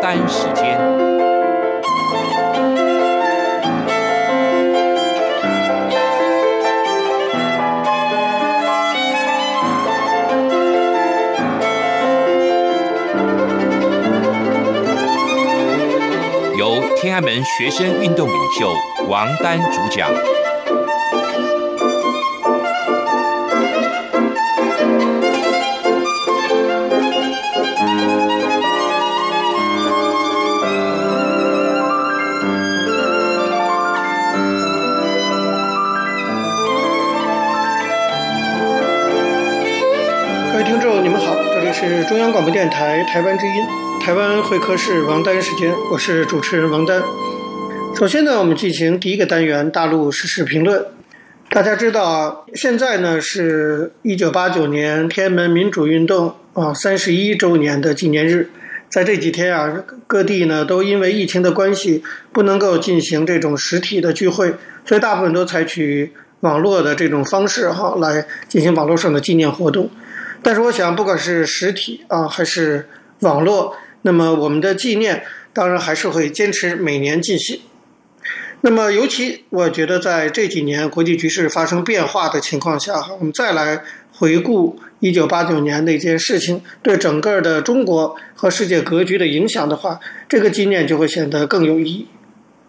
丹时间，由天安门学生运动领袖王丹主讲。是中央广播电台台湾之音，台湾会客室王丹时间，我是主持人王丹。首先呢，我们进行第一个单元大陆时事评论。大家知道啊，现在呢是一九八九年天安门民主运动啊三十一周年的纪念日，在这几天啊，各地呢都因为疫情的关系，不能够进行这种实体的聚会，所以大部分都采取网络的这种方式哈来进行网络上的纪念活动。但是我想，不管是实体啊，还是网络，那么我们的纪念当然还是会坚持每年进行。那么，尤其我觉得在这几年国际局势发生变化的情况下，我们再来回顾一九八九年那件事情对整个的中国和世界格局的影响的话，这个纪念就会显得更有意义。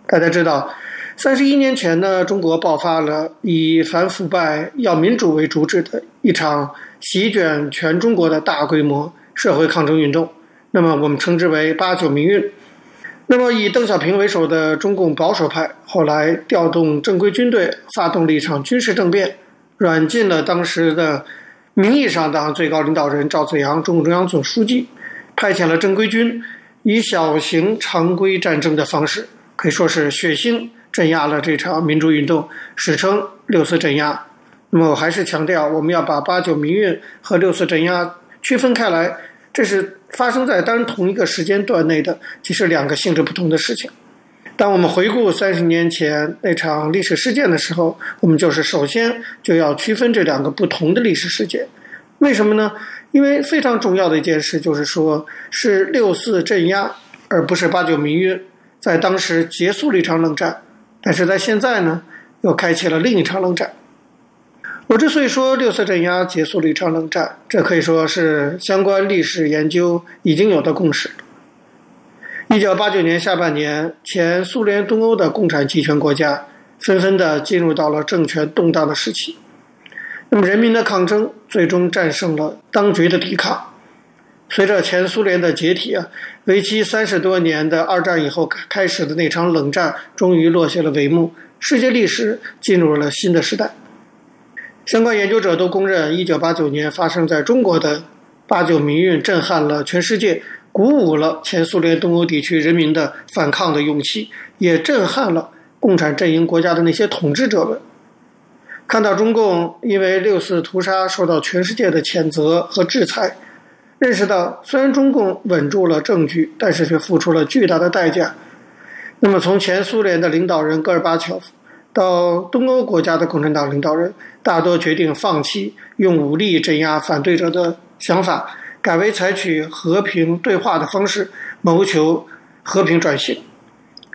大家知道，三十一年前呢，中国爆发了以反腐败、要民主为主旨的一场。席卷全中国的大规模社会抗争运动，那么我们称之为“八九民运”。那么以邓小平为首的中共保守派后来调动正规军队，发动了一场军事政变，软禁了当时的名义上的最高领导人赵紫阳，中共中央总书记，派遣了正规军，以小型常规战争的方式，可以说是血腥镇压了这场民主运动，史称“六四镇压”。那么我还是强调，我们要把八九民运和六四镇压区分开来，这是发生在当同一个时间段内的，其实两个性质不同的事情。当我们回顾三十年前那场历史事件的时候，我们就是首先就要区分这两个不同的历史事件。为什么呢？因为非常重要的一件事就是说，是六四镇压，而不是八九民运，在当时结束了一场冷战，但是在现在呢，又开启了另一场冷战。我之所以说六四镇压结束了一场冷战，这可以说是相关历史研究已经有的共识。一九八九年下半年，前苏联东欧的共产集权国家纷纷地进入到了政权动荡的时期。那么，人民的抗争最终战胜了当局的抵抗。随着前苏联的解体啊，为期三十多年的二战以后开始的那场冷战终于落下了帷幕，世界历史进入了新的时代。相关研究者都公认，一九八九年发生在中国的八九民运震撼了全世界，鼓舞了前苏联东欧地区人民的反抗的勇气，也震撼了共产阵营国家的那些统治者们。看到中共因为六四屠杀受到全世界的谴责和制裁，认识到虽然中共稳住了政局，但是却付出了巨大的代价。那么，从前苏联的领导人戈尔巴乔夫。到东欧国家的共产党领导人大多决定放弃用武力镇压反对者的想法，改为采取和平对话的方式，谋求和平转型。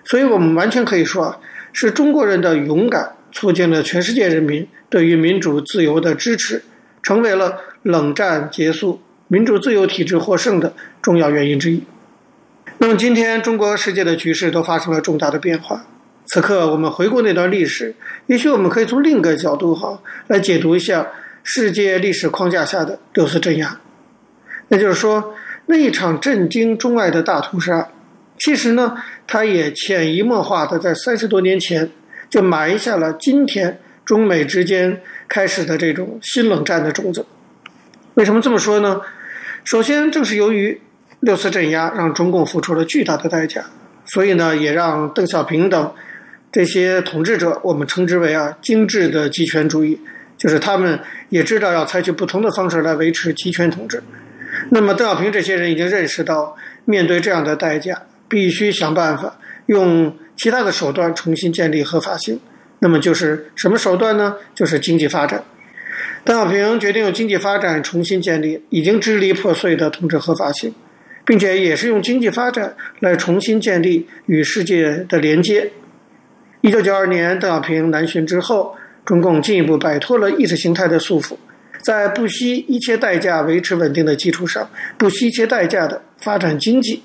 所以，我们完全可以说，是中国人的勇敢促进了全世界人民对于民主自由的支持，成为了冷战结束、民主自由体制获胜的重要原因之一。那么，今天中国世界的局势都发生了重大的变化。此刻，我们回顾那段历史，也许我们可以从另一个角度哈来解读一下世界历史框架下的六四镇压。那就是说，那一场震惊中外的大屠杀，其实呢，它也潜移默化的在三十多年前就埋下了今天中美之间开始的这种新冷战的种子。为什么这么说呢？首先，正是由于六四镇压让中共付出了巨大的代价，所以呢，也让邓小平等。这些统治者，我们称之为啊精致的极权主义，就是他们也知道要采取不同的方式来维持极权统治。那么邓小平这些人已经认识到，面对这样的代价，必须想办法用其他的手段重新建立合法性。那么就是什么手段呢？就是经济发展。邓小平决定用经济发展重新建立已经支离破碎的统治合法性，并且也是用经济发展来重新建立与世界的连接。一九九二年邓小平南巡之后，中共进一步摆脱了意识形态的束缚，在不惜一切代价维持稳定的基础上，不惜一切代价的发展经济，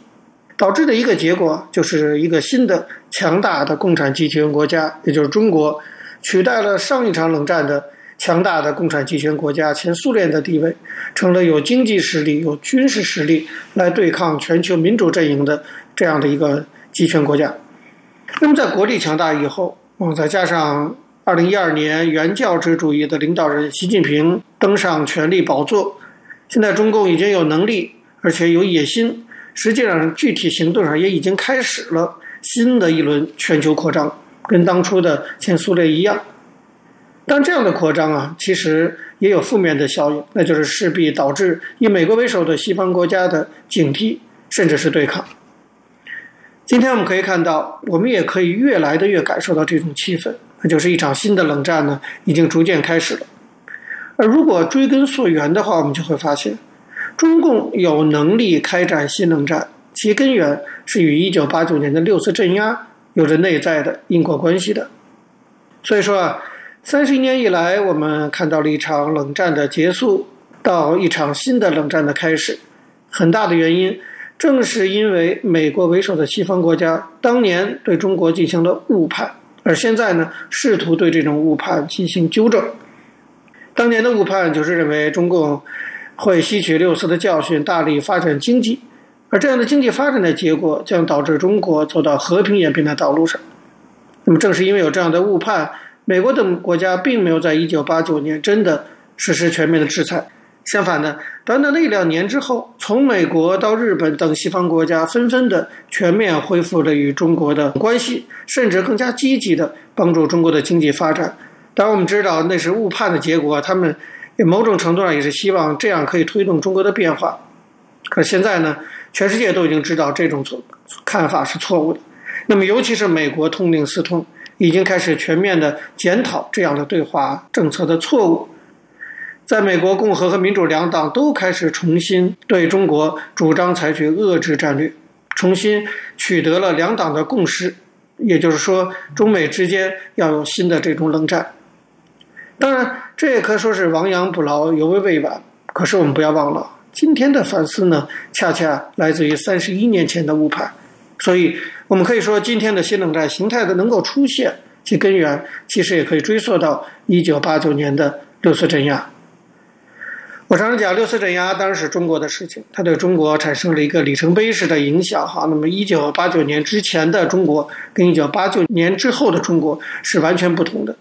导致的一个结果就是一个新的强大的共产集权国家，也就是中国，取代了上一场冷战的。强大的共产集权国家前苏联的地位，成了有经济实力、有军事实力来对抗全球民主阵营的这样的一个集权国家。那么，在国力强大以后，嗯，再加上二零一二年原教旨主义的领导人习近平登上权力宝座，现在中共已经有能力，而且有野心，实际上具体行动上也已经开始了新的一轮全球扩张，跟当初的前苏联一样。但这样的扩张啊，其实也有负面的效应，那就是势必导致以美国为首的西方国家的警惕，甚至是对抗。今天我们可以看到，我们也可以越来的越感受到这种气氛，那就是一场新的冷战呢，已经逐渐开始了。而如果追根溯源的话，我们就会发现，中共有能力开展新冷战，其根源是与一九八九年的六四镇压有着内在的因果关系的。所以说啊。三十一年以来，我们看到了一场冷战的结束，到一场新的冷战的开始。很大的原因，正是因为美国为首的西方国家当年对中国进行了误判，而现在呢，试图对这种误判进行纠正。当年的误判就是认为中共会吸取六四的教训，大力发展经济，而这样的经济发展的结果将导致中国走到和平演变的道路上。那么，正是因为有这样的误判。美国等国家并没有在一九八九年真的实施全面的制裁，相反的，短短的一两年之后，从美国到日本等西方国家纷纷的全面恢复了与中国的关系，甚至更加积极的帮助中国的经济发展。当然，我们知道那是误判的结果，他们某种程度上也是希望这样可以推动中国的变化。可现在呢，全世界都已经知道这种错看法是错误的。那么，尤其是美国痛定思痛。已经开始全面的检讨这样的对华政策的错误，在美国共和和民主两党都开始重新对中国主张采取遏制战略，重新取得了两党的共识，也就是说，中美之间要有新的这种冷战。当然，这也可说是亡羊补牢，犹未未晚。可是我们不要忘了，今天的反思呢，恰恰来自于三十一年前的误判，所以。我们可以说，今天的新冷战形态的能够出现，其根源其实也可以追溯到一九八九年的六四镇压。我常常讲，六四镇压当然是中国的事情，它对中国产生了一个里程碑式的影响。哈，那么一九八九年之前的中国跟一九八九年之后的中国是完全不同的。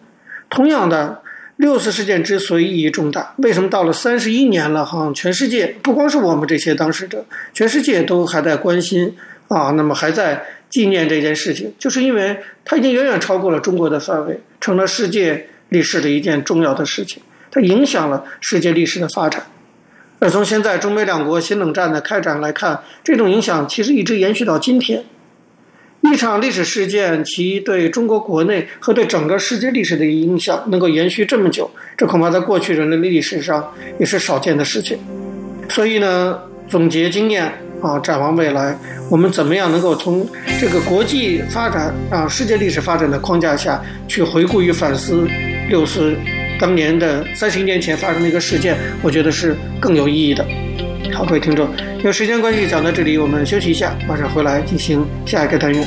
同样的，六四事件之所以意义重大，为什么到了三十一年了，哈，全世界不光是我们这些当事者，全世界都还在关心啊，那么还在。纪念这件事情，就是因为它已经远远超过了中国的范围，成了世界历史的一件重要的事情。它影响了世界历史的发展。而从现在中美两国新冷战的开展来看，这种影响其实一直延续到今天。一场历史事件，其对中国国内和对整个世界历史的影响能够延续这么久，这恐怕在过去人类历史上也是少见的事情。所以呢，总结经验。啊，展望未来，我们怎么样能够从这个国际发展啊、世界历史发展的框架下去回顾与反思六四当年的三十一年前发生的一个事件？我觉得是更有意义的。好，各位听众，因为时间关系讲到这里，我们休息一下，马上回来进行下一个单元。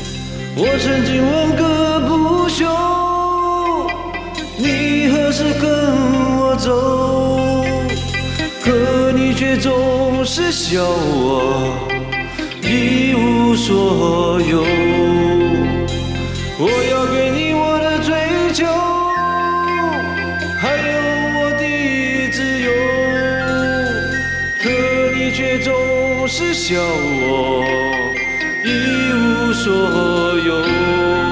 我曾经问个不休，你何时跟我走？可你却总是笑我一无所有。我要给你总是笑我一无所有。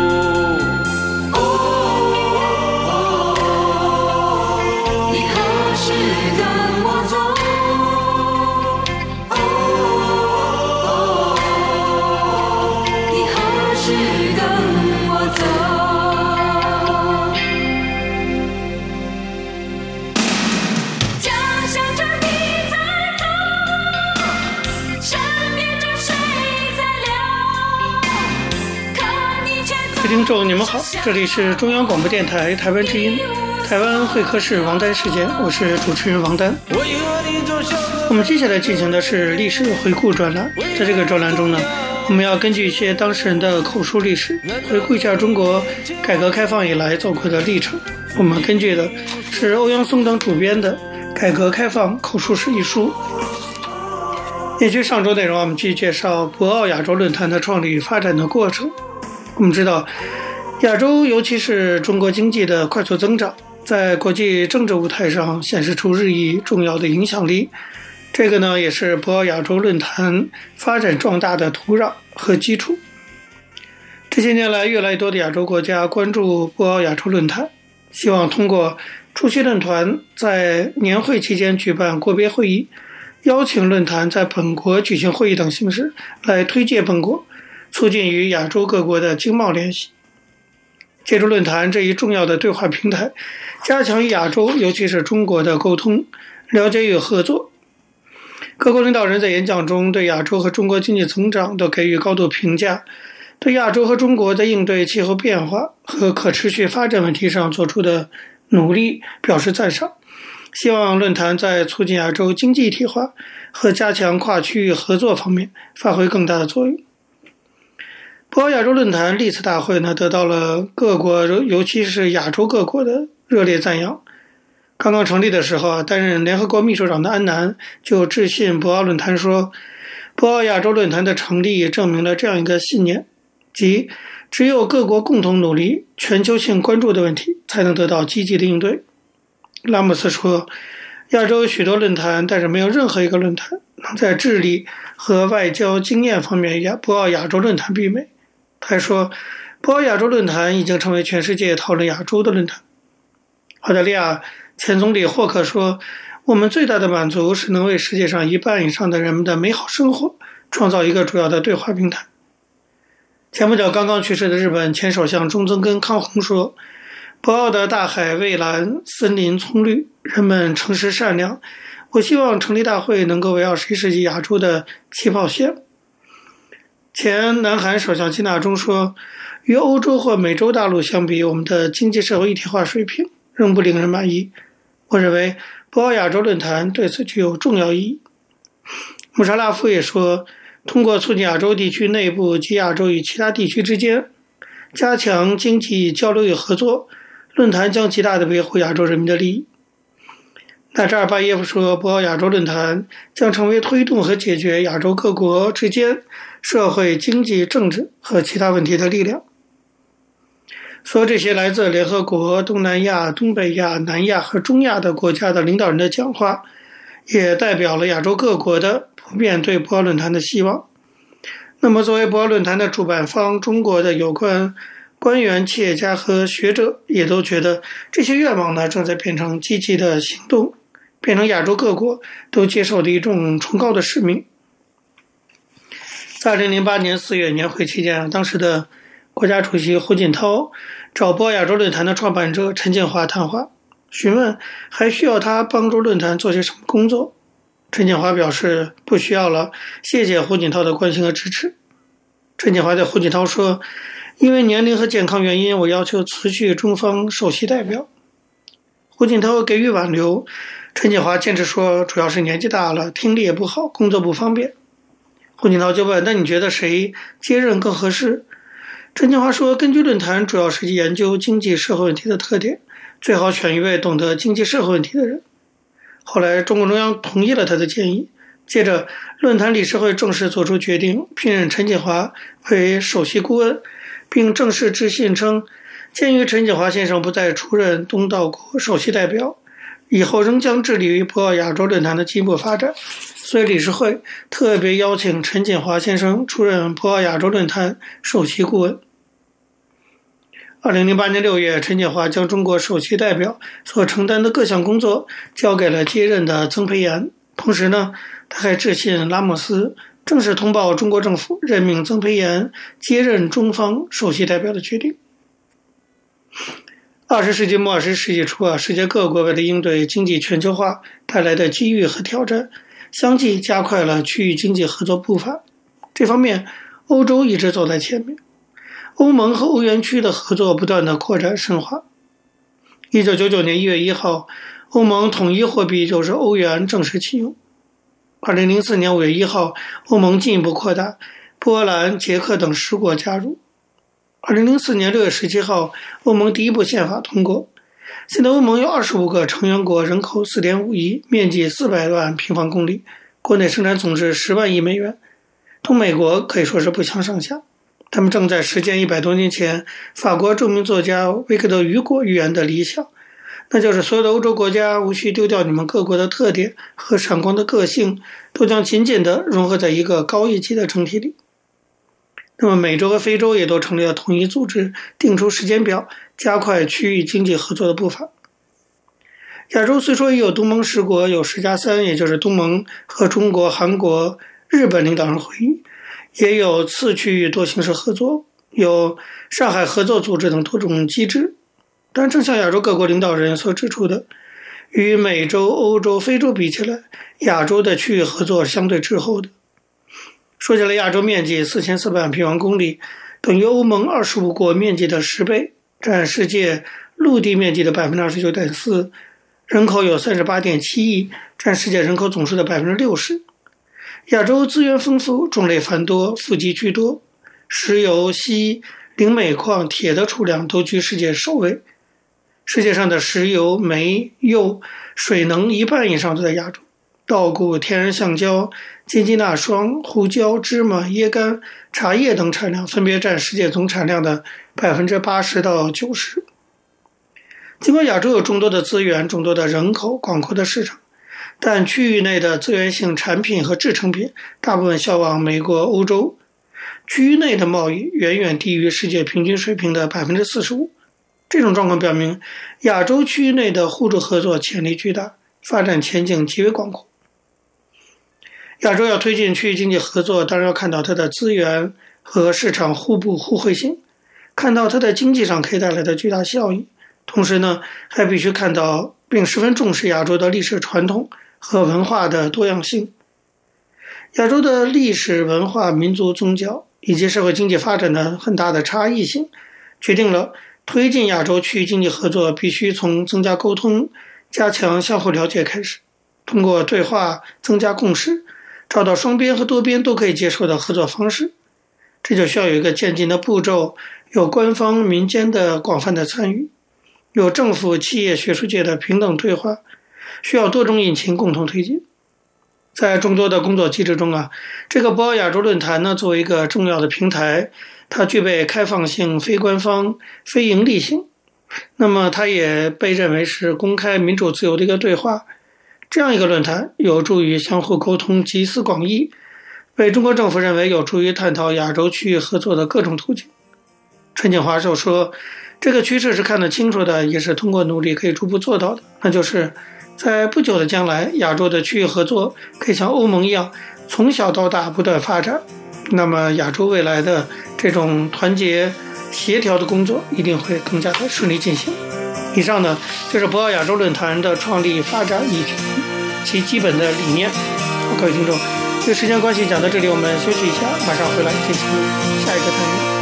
听众，你们好，这里是中央广播电台台湾之音，台湾会客室王丹时间，我是主持人王丹。我们接下来进行的是历史回顾专栏，在这个专栏中呢，我们要根据一些当事人的口述历史，回顾一下中国改革开放以来走过的历程。我们根据的是欧阳松等主编的《改革开放口述史》一书。延续上周内容，我们继续介绍博鳌亚洲论坛的创立与发展的过程。我们知道，亚洲尤其是中国经济的快速增长，在国际政治舞台上显示出日益重要的影响力。这个呢，也是博鳌亚洲论坛发展壮大的土壤和基础。这些年来，越来越多的亚洲国家关注博鳌亚洲论坛，希望通过出席论坛在年会期间举办国别会议，邀请论坛在本国举行会议等形式来推介本国。促进与亚洲各国的经贸联系，借助论坛这一重要的对话平台，加强与亚洲，尤其是中国的沟通、了解与合作。各国领导人在演讲中对亚洲和中国经济增长都给予高度评价，对亚洲和中国在应对气候变化和可持续发展问题上做出的努力表示赞赏。希望论坛在促进亚洲经济一体化和加强跨区域合作方面发挥更大的作用。博鳌亚洲论坛历次大会呢，得到了各国，尤其是亚洲各国的热烈赞扬。刚刚成立的时候啊，担任联合国秘书长的安南就致信博鳌论坛说：“博鳌亚洲论坛的成立也证明了这样一个信念，即只有各国共同努力，全球性关注的问题才能得到积极的应对。”拉姆斯说：“亚洲许多论坛，但是没有任何一个论坛能在智力和外交经验方面与博鳌亚洲论坛媲美。”他说：“博鳌亚洲论坛已经成为全世界讨论亚洲的论坛。”澳大利亚前总理霍克说：“我们最大的满足是能为世界上一半以上的人们的美好生活创造一个主要的对话平台。”前不久刚刚去世的日本前首相中曾根康弘说：“博鳌的大海蔚蓝，森林葱绿，人们诚实善良。我希望成立大会能够为二十一世纪亚洲的起跑线。”前南韩首相金大中说：“与欧洲或美洲大陆相比，我们的经济社会一体化水平仍不令人满意。”我认为博鳌亚洲论坛对此具有重要意义。穆沙拉夫也说：“通过促进亚洲地区内部及亚洲与其他地区之间加强经济交流与合作，论坛将极大地维护亚洲人民的利益。”纳扎尔巴耶夫说：“博鳌亚洲论坛将成为推动和解决亚洲各国之间。”社会、经济、政治和其他问题的力量。说这些来自联合国、东南亚、东北亚、南亚和中亚的国家的领导人的讲话，也代表了亚洲各国的普遍对博鳌论坛的希望。那么，作为博鳌论坛的主办方，中国的有关官员、企业家和学者也都觉得，这些愿望呢，正在变成积极的行动，变成亚洲各国都接受的一种崇高的使命。在二零零八年四月年会期间，当时的国家主席胡锦涛找博亚洲论坛的创办者陈建华谈话，询问还需要他帮助论坛做些什么工作。陈建华表示不需要了，谢谢胡锦涛的关心和支持。陈建华对胡锦涛说：“因为年龄和健康原因，我要求辞去中方首席代表。”胡锦涛给予挽留，陈建华坚持说：“主要是年纪大了，听力也不好，工作不方便。”胡锦涛就问：“那你觉得谁接任更合适？”陈建华说：“根据论坛主要是研究经济社会问题的特点，最好选一位懂得经济社会问题的人。”后来，中共中央同意了他的建议。接着，论坛理事会正式作出决定，聘任陈锦华为首席顾问，并正式致信称：“鉴于陈锦华先生不再出任东道国首席代表，以后仍将致力于博鳌亚洲论坛的进一步发展。”所以，理事会特别邀请陈建华先生出任博鳌亚洲论坛首席顾问。二零零八年六月，陈建华将中国首席代表所承担的各项工作交给了接任的曾培炎。同时呢，他还致信拉莫斯，正式通报中国政府任命曾培炎接任中方首席代表的决定。二十世纪末二十世纪初啊，世界各国为了应对经济全球化带来的机遇和挑战。相继加快了区域经济合作步伐，这方面欧洲一直走在前面。欧盟和欧元区的合作不断的扩展深化。一九九九年一月一号，欧盟统一货币就是欧元正式启用。二零零四年五月一号，欧盟进一步扩大，波兰、捷克等十国加入。二零零四年六月十七号，欧盟第一部宪法通过。现在欧盟有二十五个成员国，人口四点五亿，面积四百万平方公里，国内生产总值十万亿美元，同美国可以说是不相上下。他们正在实践一百多年前法国著名作家维克多·雨果预言的理想，那就是所有的欧洲国家无需丢掉你们各国的特点和闪光的个性，都将紧紧地融合在一个高一级的整体里。那么，美洲和非洲也都成立了统一组织，定出时间表，加快区域经济合作的步伐。亚洲虽说也有东盟十国，有十加三，也就是东盟和中国、韩国、日本领导人会议。也有次区域多形式合作，有上海合作组织等多种机制。但正像亚洲各国领导人所指出的，与美洲、欧洲、非洲比起来，亚洲的区域合作相对滞后的。说起来，亚洲面积四千四百万平方公里，等于欧盟二十五国面积的十倍，占世界陆地面积的百分之二十九点四，人口有三十八点七亿，占世界人口总数的百分之六十。亚洲资源丰富，种类繁多，富集居多，石油、锡、磷、镁矿、铁的储量都居世界首位。世界上的石油、煤、铀、水能一半以上都在亚洲。稻谷、天然橡胶、金鸡纳霜、胡椒、芝麻、椰干、茶叶等产量分别占世界总产量的百分之八十到九十。尽管亚洲有众多的资源、众多的人口、广阔的市场。但区域内的资源性产品和制成品大部分销往美国、欧洲，区域内的贸易远远低于世界平均水平的百分之四十五。这种状况表明，亚洲区域内的互助合作潜力巨大，发展前景极为广阔。亚洲要推进区域经济合作，当然要看到它的资源和市场互补互惠性，看到它在经济上可以带来的巨大效益。同时呢，还必须看到并十分重视亚洲的历史传统。和文化的多样性，亚洲的历史文化、民族宗教以及社会经济发展的很大的差异性，决定了推进亚洲区域经济合作必须从增加沟通、加强相互了解开始，通过对话增加共识，找到双边和多边都可以接受的合作方式。这就需要有一个渐进的步骤，有官方、民间的广泛的参与，有政府、企业、学术界的平等对话。需要多种引擎共同推进，在众多的工作机制中啊，这个博鳌亚洲论坛呢，作为一个重要的平台，它具备开放性、非官方、非盈利性。那么，它也被认为是公开、民主、自由的一个对话。这样一个论坛有助于相互沟通、集思广益，被中国政府认为有助于探讨亚洲区域合作的各种途径。陈景华就说：“这个趋势是看得清楚的，也是通过努力可以逐步做到的，那就是。”在不久的将来，亚洲的区域合作可以像欧盟一样，从小到大不断发展。那么，亚洲未来的这种团结协调的工作一定会更加的顺利进行。以上呢，就是博鳌亚洲论坛的创立、发展以及其基本的理念。好，各位听众，因为时间关系讲到这里，我们休息一下，马上回来进行下一个单元。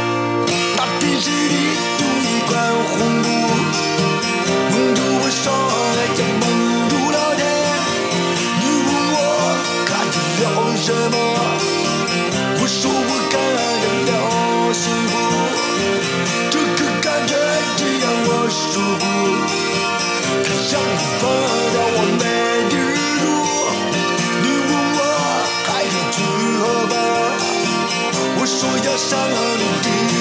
什我舒服。它让我放掉我没地路。你问我还要去何方？我说要上陆地。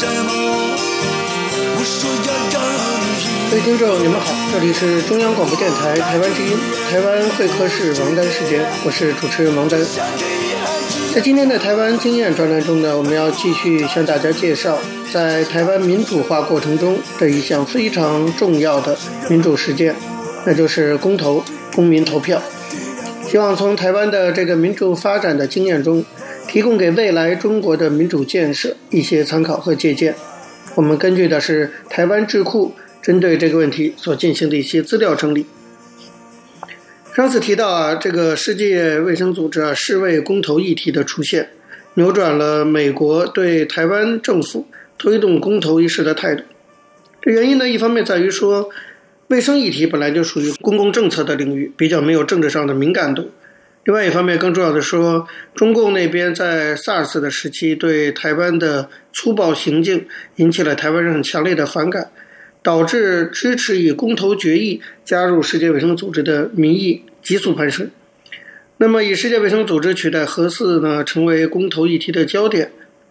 各位听众，你们好，这里是中央广播电台台湾之音，台湾会客室王丹时间，我是主持人王丹。在今天的台湾经验专栏中呢，我们要继续向大家介绍在台湾民主化过程中的一项非常重要的民主实践，那就是公投、公民投票。希望从台湾的这个民主发展的经验中，提供给未来中国的民主建设一些参考和借鉴。我们根据的是台湾智库针对这个问题所进行的一些资料整理。上次提到啊，这个世界卫生组织啊，世卫公投议题的出现，扭转了美国对台湾政府推动公投一事的态度。这原因呢，一方面在于说，卫生议题本来就属于公共政策的领域，比较没有政治上的敏感度。另外一方面，更重要的说，中共那边在 SARS 的时期对台湾的粗暴行径，引起了台湾人很强烈的反感。导致支持以公投决议加入世界卫生组织的民意急速攀升。那么，以世界卫生组织取代核四呢，成为公投议题的焦点。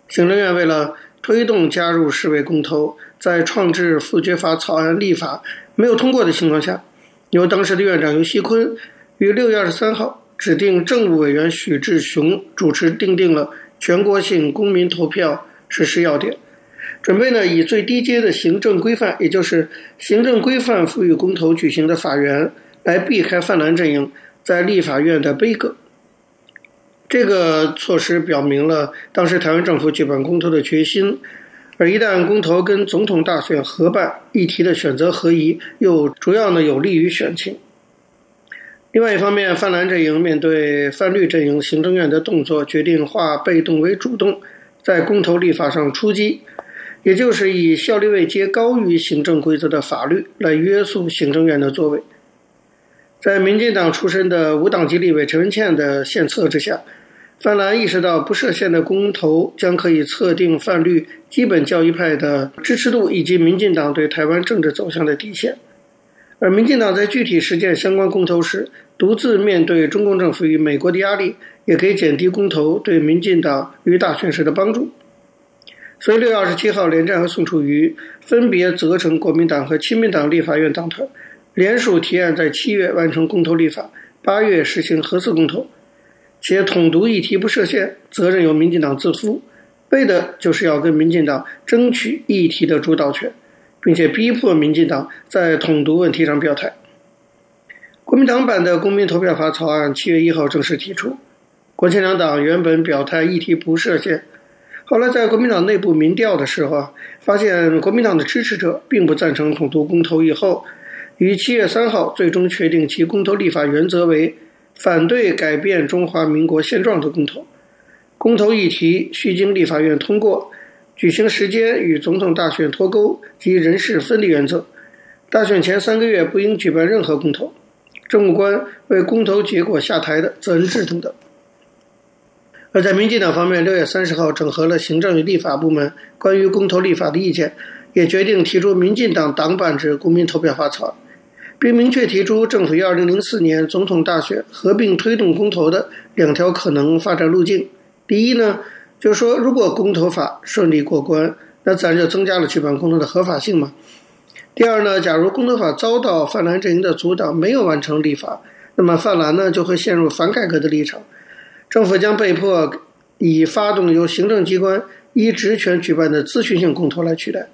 行政院为了推动加入世卫公投，在创制复决法草案立法没有通过的情况下，由当时的院长游锡堃于六月二十三号指定政务委员许志雄主持订定了全国性公民投票实施要点。准备呢，以最低阶的行政规范，也就是行政规范赋予公投举行的法源，来避开泛蓝阵营在立法院的杯葛。这个措施表明了当时台湾政府举办公投的决心。而一旦公投跟总统大选合办，议题的选择合宜，又主要呢有利于选情。另外一方面，泛蓝阵营面对泛绿阵营行政院的动作，决定化被动为主动，在公投立法上出击。也就是以效力位阶高于行政规则的法律来约束行政院的作为。在民进党出身的无党籍立委陈文茜的献策之下，泛蓝意识到不设限的公投将可以测定泛绿基本教义派的支持度以及民进党对台湾政治走向的底线。而民进党在具体实践相关公投时，独自面对中共政府与美国的压力，也可以减低公投对民进党与大选时的帮助。所以，六月二十七号，连战和宋楚瑜分别责成国民党和亲民党立法院党团联署提案，在七月完成公投立法，八月实行核四公投，且统独议题不设限，责任由民进党自负，为的就是要跟民进党争取议题的主导权，并且逼迫民进党在统独问题上表态。国民党版的公民投票法草案七月一号正式提出，国亲两党原本表态议题不设限。后来在国民党内部民调的时候啊，发现国民党的支持者并不赞成统独公投，以后于七月三号最终确定其公投立法原则为反对改变中华民国现状的公投。公投议题需经立法院通过，举行时间与总统大选脱钩及人事分离原则。大选前三个月不应举办任何公投，政务官为公投结果下台的责任制等等。而在民进党方面，六月三十号整合了行政与立法部门关于公投立法的意见，也决定提出民进党党版之公民投票法草案，并明确提出政府于二零零四年总统大选合并推动公投的两条可能发展路径。第一呢，就是说如果公投法顺利过关，那自然就增加了举办公投的合法性嘛。第二呢，假如公投法遭到泛蓝阵营的阻挡，没有完成立法，那么泛蓝呢就会陷入反改革的立场。政府将被迫以发动由行政机关依职权举办的咨询性公投来取代。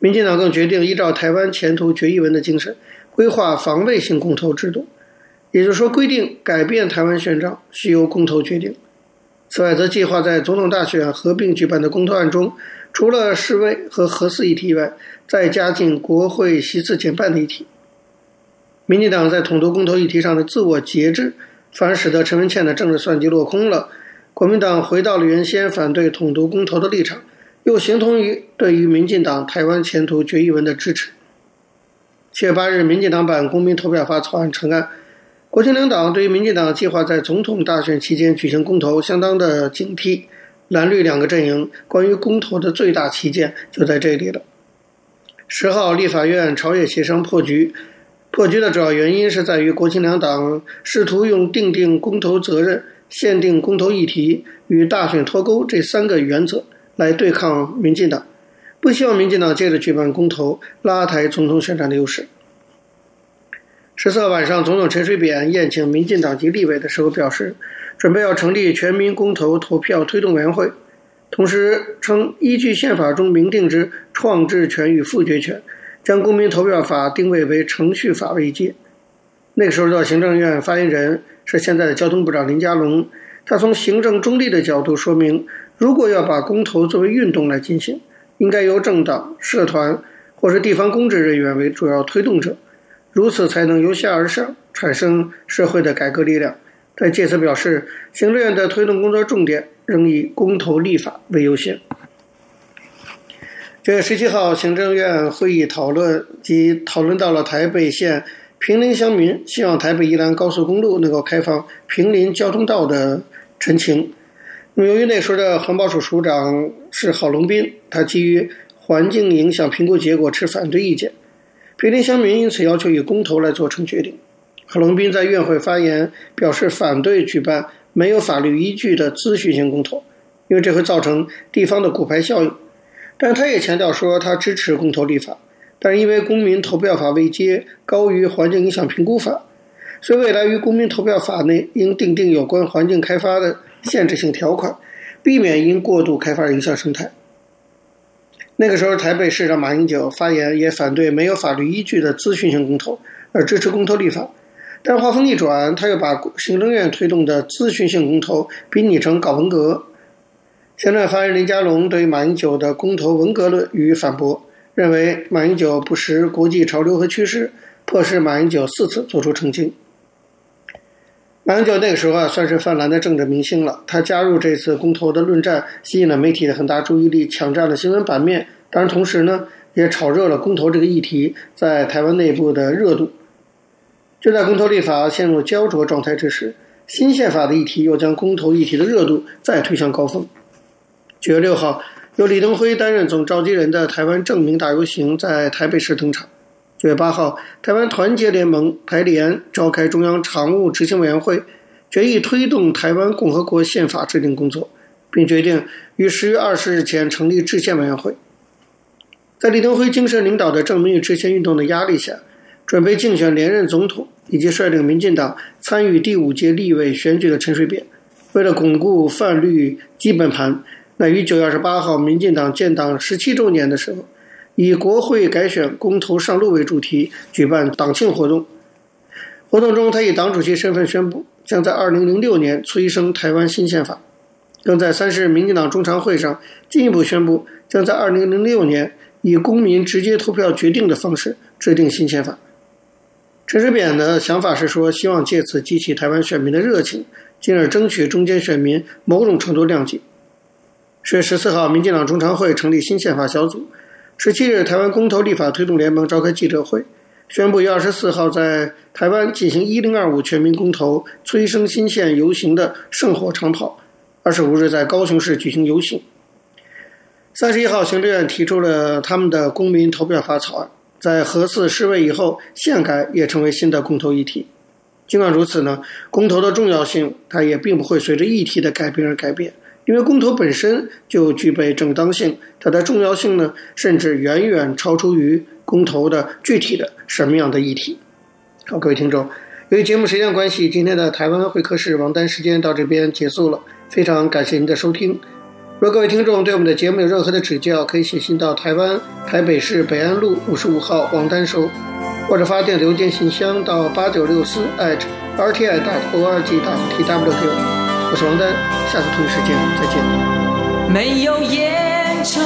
民进党更决定依照台湾前途决议文的精神，规划防卫性公投制度，也就是说，规定改变台湾宪章需由公投决定。此外，则计划在总统大选合并举办的公投案中，除了世卫和核四议题以外，再加进国会席次减半的议题。民进党在统独公投议题上的自我节制。反而使得陈文茜的政治算计落空了，国民党回到了原先反对统独公投的立场，又形同于对于民进党台湾前途决议文的支持。七月八日，民进党版公民投票法草案成案，国亲两党对于民进党计划在总统大选期间举行公投相当的警惕，蓝绿两个阵营关于公投的最大歧见就在这里了。十号，立法院朝野协商破局。破局的主要原因是在于国亲两党试图用定定公投责任、限定公投议题与大选脱钩这三个原则来对抗民进党，不希望民进党借着举办公投拉抬总统选战的优势。十四号晚上，总统陈水扁宴请民进党籍立委的时候表示，准备要成立全民公投投票推动委员会，同时称依据宪法中明定之创制权与复决权，将公民投票法定位为程序法位阶。那个时候的行政院发言人是现在的交通部长林佳龙，他从行政中立的角度说明，如果要把公投作为运动来进行，应该由政党、社团或是地方公职人员为主要推动者，如此才能由下而上产生社会的改革力量。他借此表示，行政院的推动工作重点仍以公投立法为优先。九月十七号，行政院会议讨论及讨论到了台北县平林乡民希望台北宜兰高速公路能够开放平林交通道的陈情。那么，由于那时候的环保署署长是郝龙斌，他基于环境影响评估结果持反对意见，平林乡民因此要求以公投来做成决定。郝龙斌在院会发言，表示反对举办没有法律依据的资讯性公投，因为这会造成地方的骨牌效应。但是他也强调说，他支持公投立法，但是因为公民投票法位阶高于环境影响评估法，所以未来于公民投票法内应订定有关环境开发的限制性条款，避免因过度开发影响生态。那个时候，台北市长马英九发言也反对没有法律依据的资讯性公投，而支持公投立法。但是话锋一转，他又把行政院推动的咨询性公投比拟成搞文革。行政院发言人林佳龙对马英九的公投文革论予以反驳，认为马英九不识国际潮流和趋势，迫使马英九四次做出澄清。马英九那个时候啊，算是泛蓝的政治明星了。他加入这次公投的论战，吸引了媒体的很大注意力，抢占了新闻版面。当然，同时呢，也炒热了公投这个议题在台湾内部的热度。就在公投立法陷入胶着状态之时，新宪法的议题又将公投议题的热度再推向高峰。九月六号，由李登辉担任总召集人的台湾证明大游行在台北市登场。九月八号，台湾团结联盟台联召开中央常务执行委员会，决议推动台湾共和国宪法制定工作，并决定于十月二十日前成立制宪委员会。在李登辉精神领导的证明与制宪运动的压力下，准备竞选连任总统以及率领民进党参与第五届立委选举的陈水扁，为了巩固泛绿基本盘，乃于九月二十八号民进党建党十七周年的时候，以国会改选公投上路为主题举办党庆活动。活动中，他以党主席身份宣布，将在二零零六年催生台湾新宪法，更在三十日民进党中常会上进一步宣布，将在二零零六年以公民直接投票决定的方式制定新宪法。陈水扁的想法是说，希望借此激起台湾选民的热情，进而争取中间选民某种程度谅解。十月十四号，民进党中常会成立新宪法小组。十七日，台湾公投立法推动联盟召开记者会，宣布于二十四号在台湾进行一零二五全民公投催生新宪游行的圣火长跑。二十五日在高雄市举行游行。三十一号，行政院提出了他们的公民投票法草案。在核四失位以后，宪改也成为新的公投议题。尽管如此呢，公投的重要性它也并不会随着议题的改变而改变，因为公投本身就具备正当性，它的重要性呢，甚至远远超出于公投的具体的什么样的议题。好，各位听众，由于节目时间关系，今天的台湾会客室王丹时间到这边结束了，非常感谢您的收听。若各位听众对我们的节目有任何的指教，可以写信到台湾台北市北安路五十五号王丹收，或者发电邮件信箱到八九六四 @rti.org.tw 给我。我是王丹，下次同一时间再见。没有烟抽